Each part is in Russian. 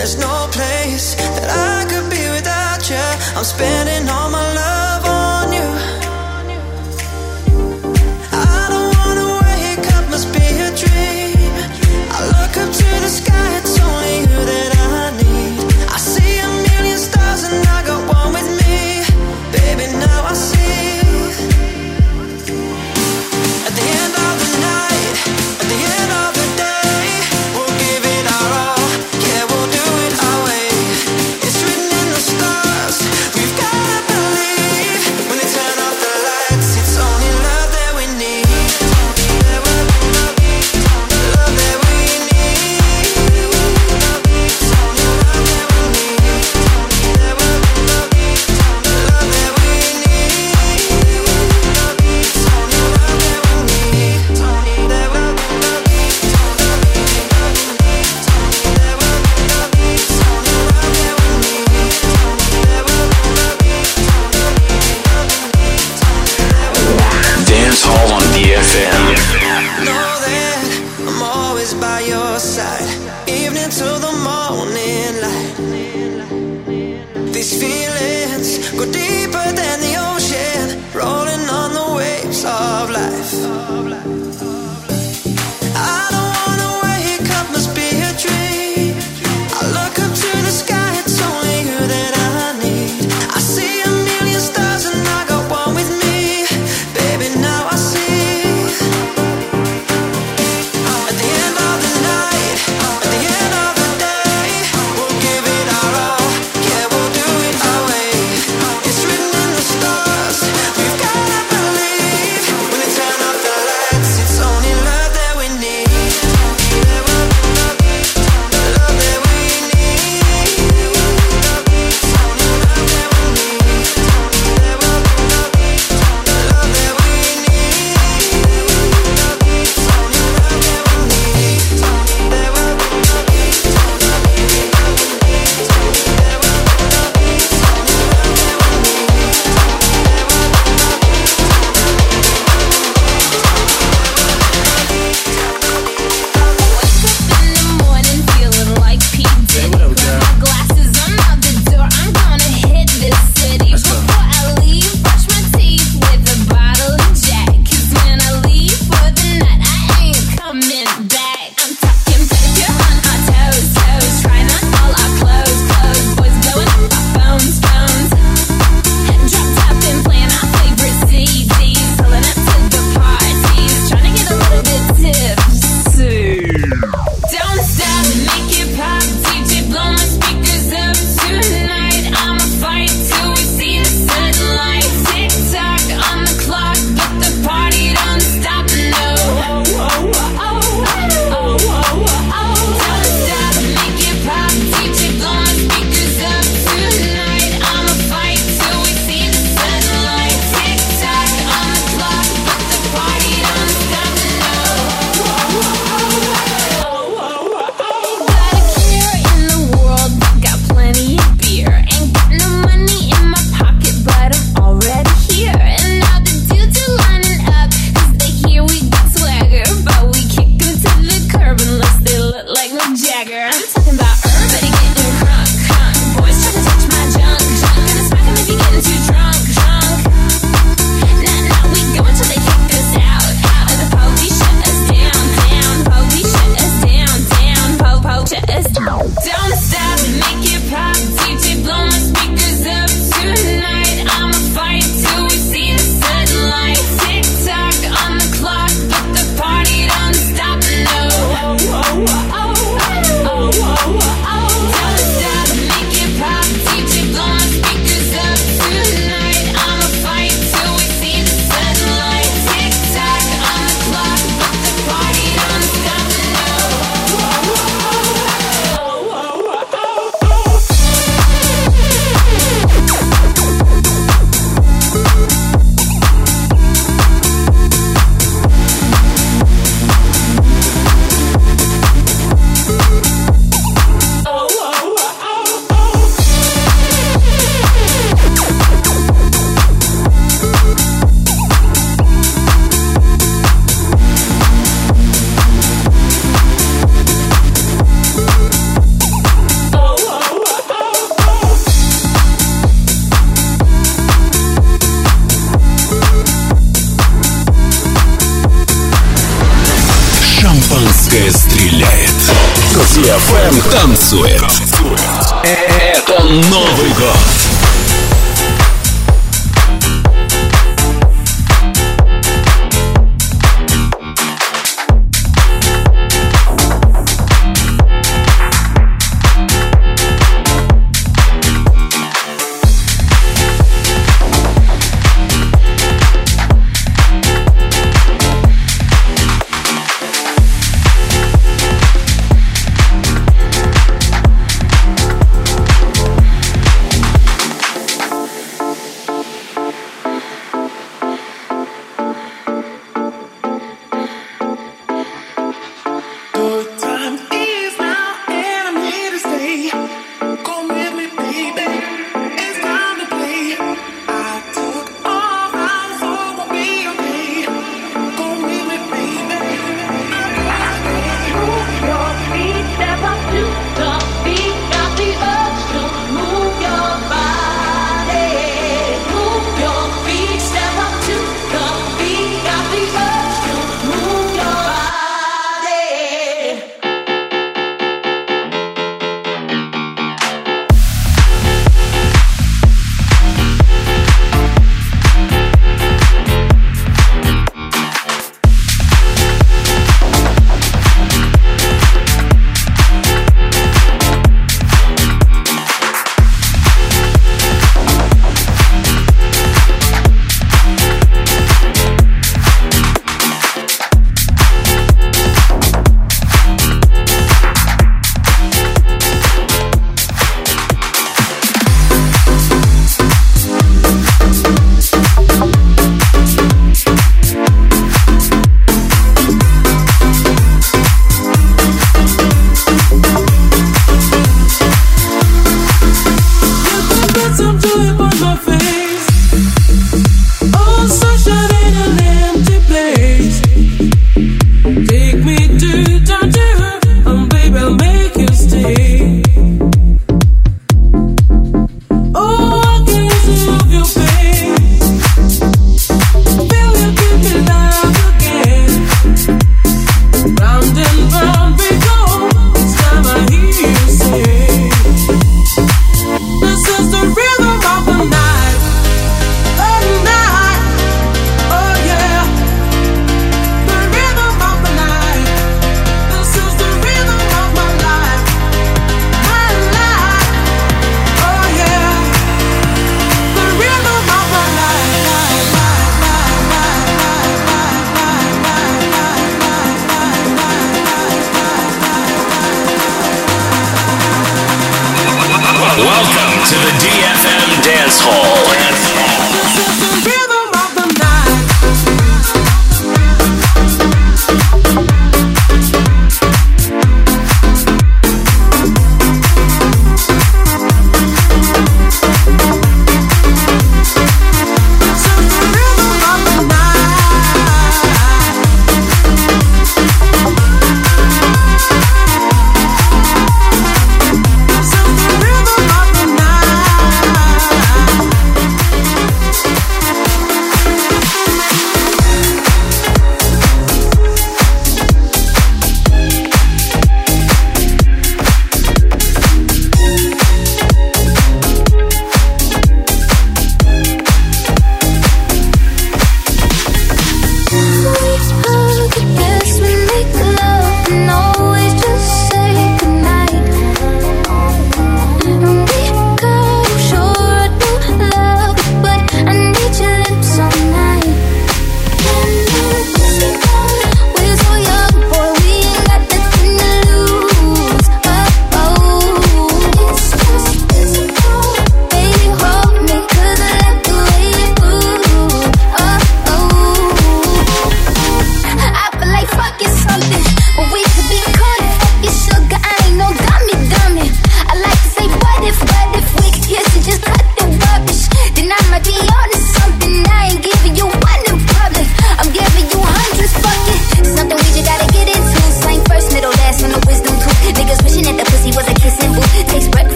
There's no place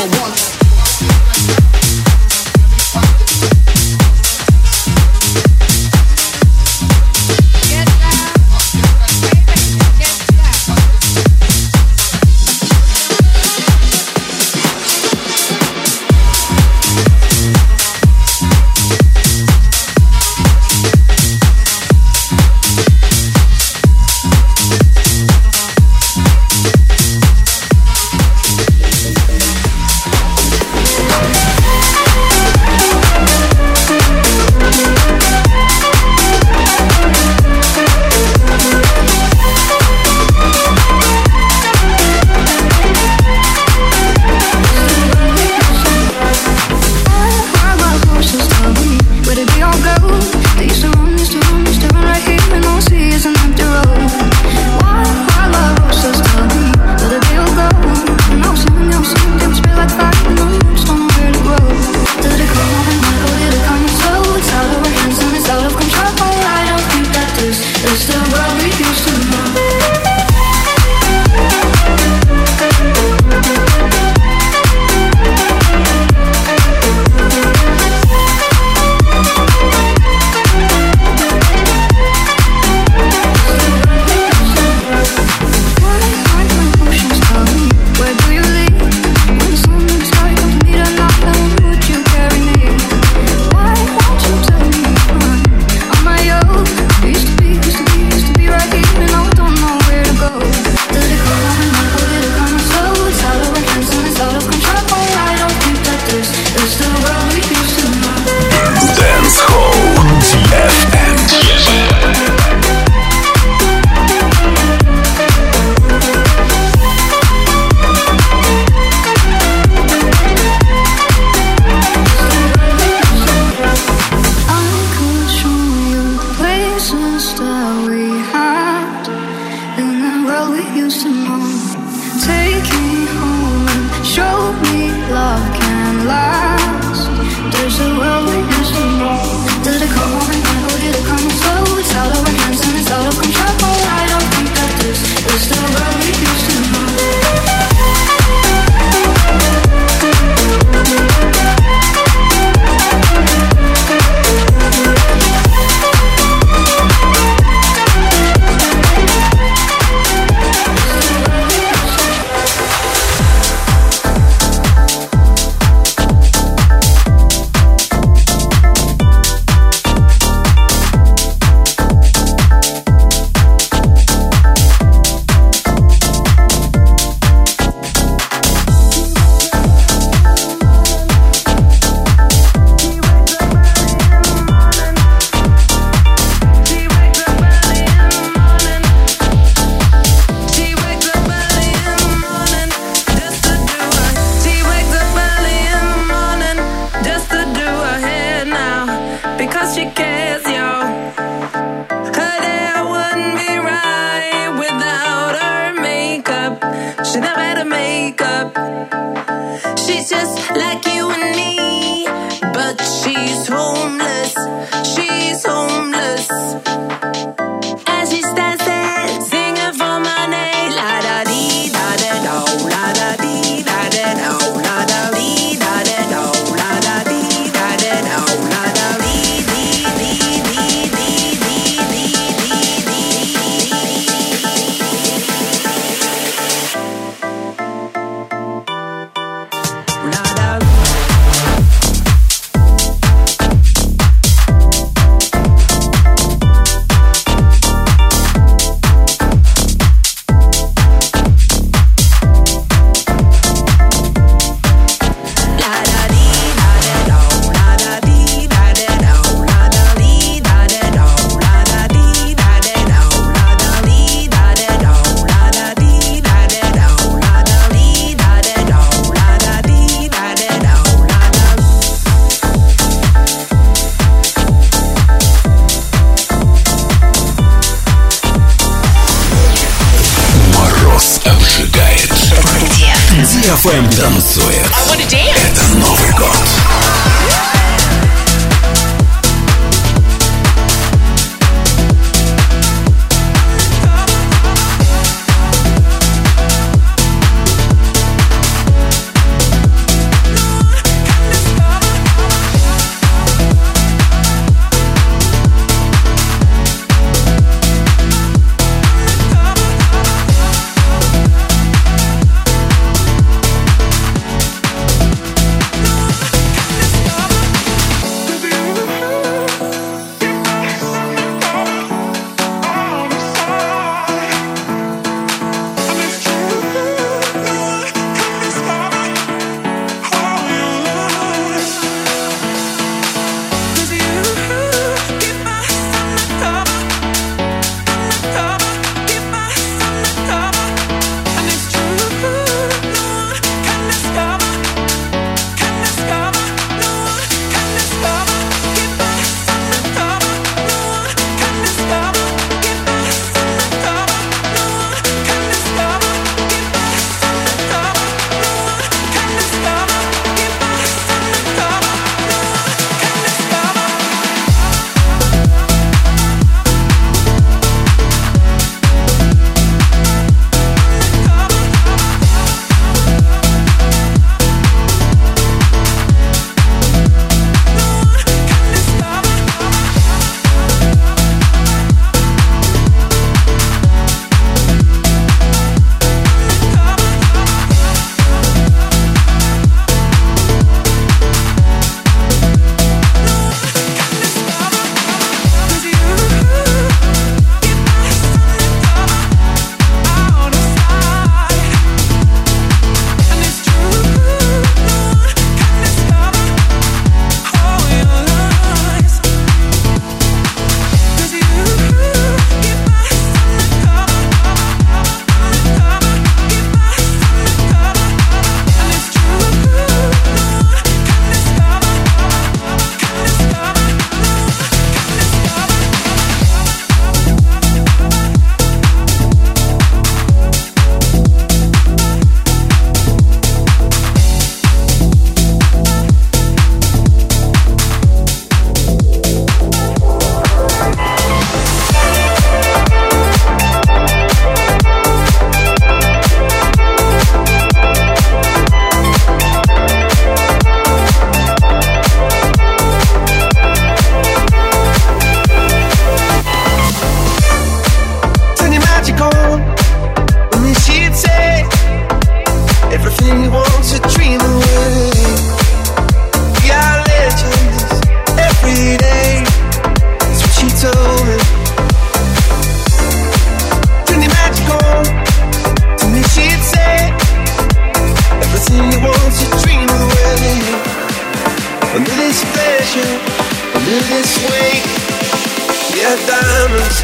Number one.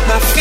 My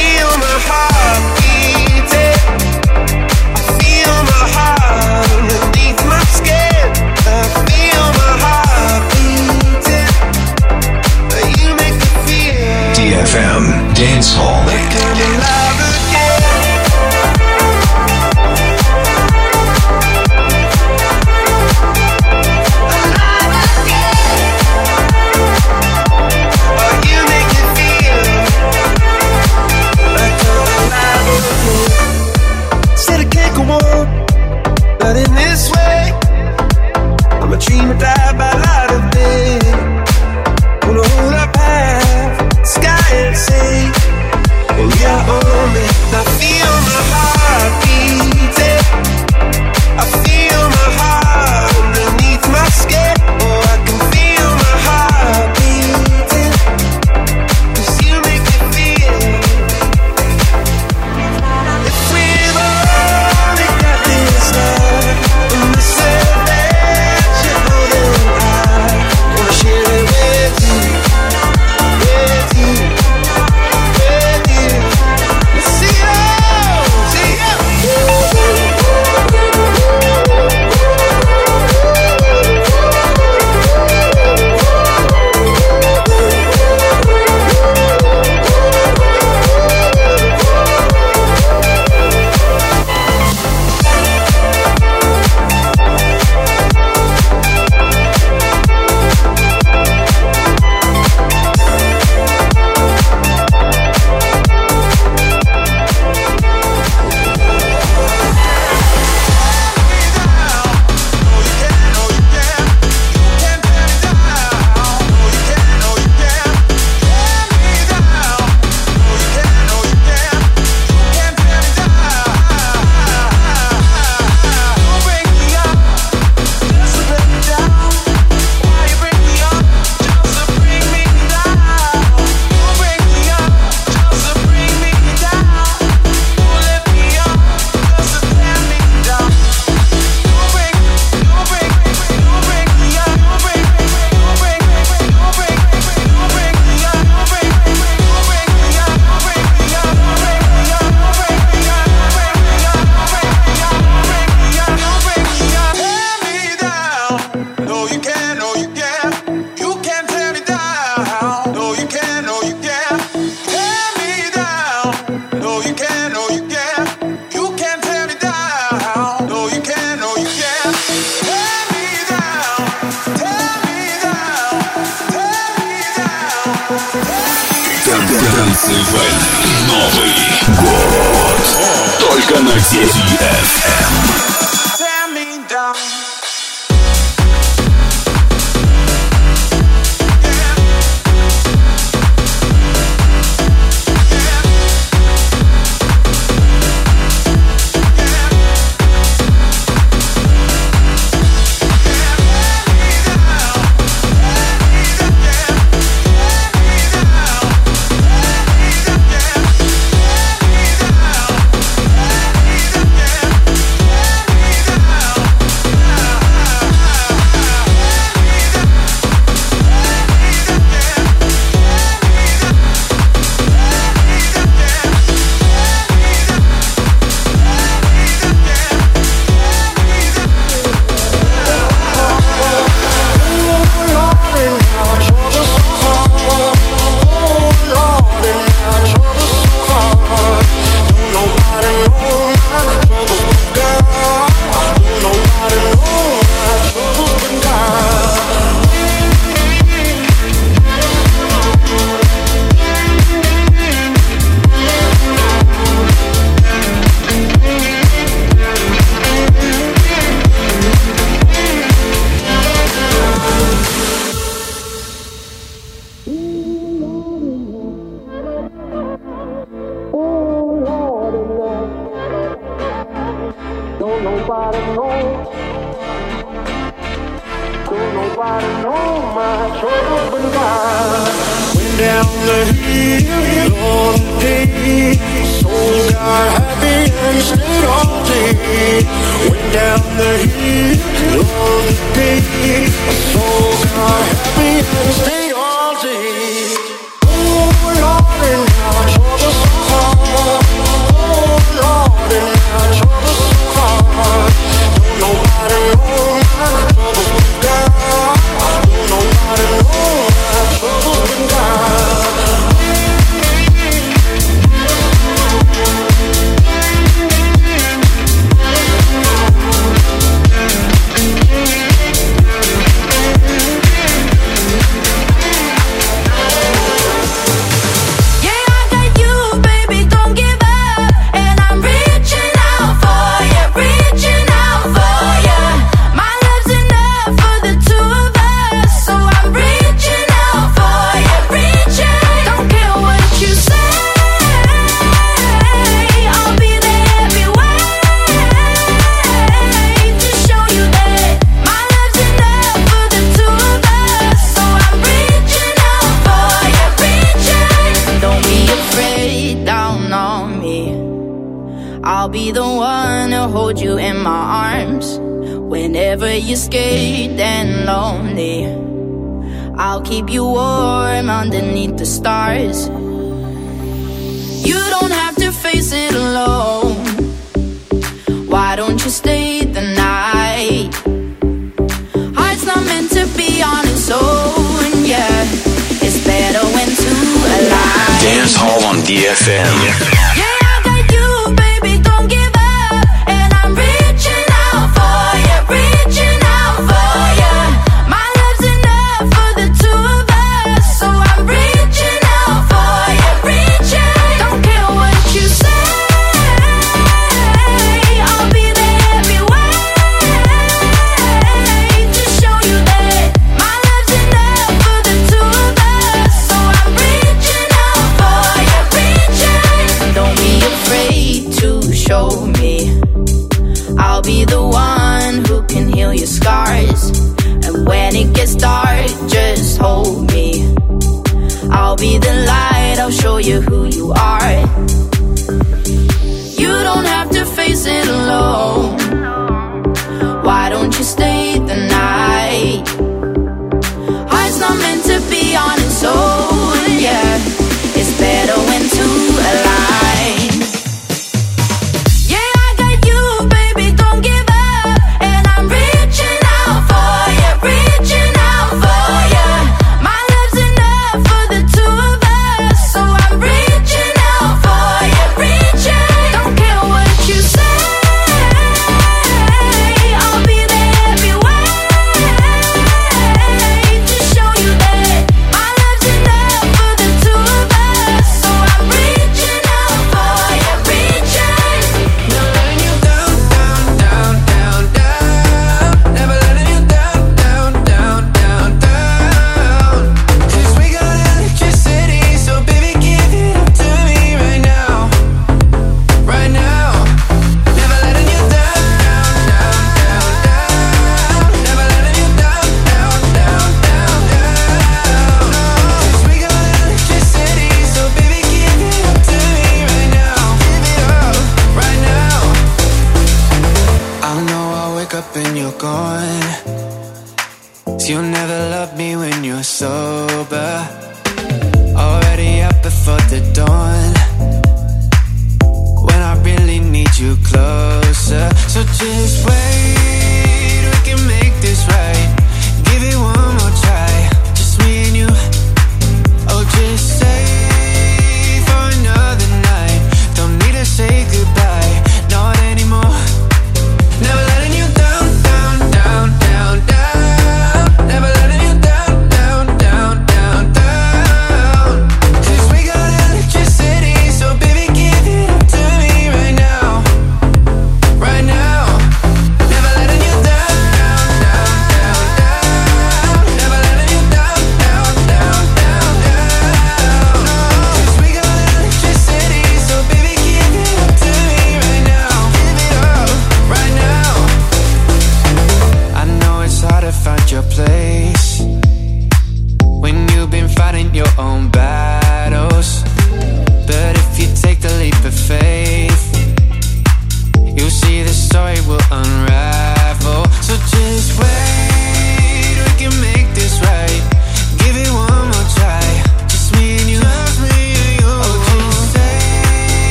show you who